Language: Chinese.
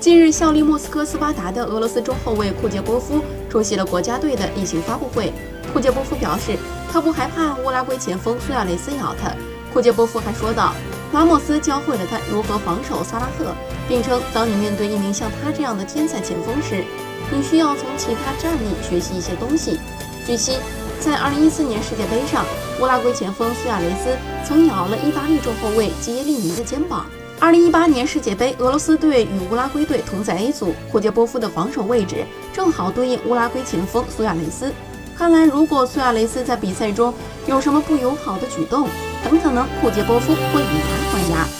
近日，效力莫斯科斯巴达的俄罗斯中后卫库杰波夫出席了国家队的例行发布会。库杰波夫表示，他不害怕乌拉圭前锋苏亚雷斯咬他。库杰波夫还说道，拉莫斯教会了他如何防守萨拉赫，并称，当你面对一名像他这样的天才前锋时，你需要从其他战力学习一些东西。据悉，在2014年世界杯上，乌拉圭前锋苏亚雷斯曾咬了意大利中后卫基耶利尼的肩膀。二零一八年世界杯，俄罗斯队与乌拉圭队同在 A 组，库杰波夫的防守位置正好对应乌拉圭前锋苏亚雷斯。看来，如果苏亚雷斯在比赛中有什么不友好的举动，很可能库杰波夫会以牙还牙。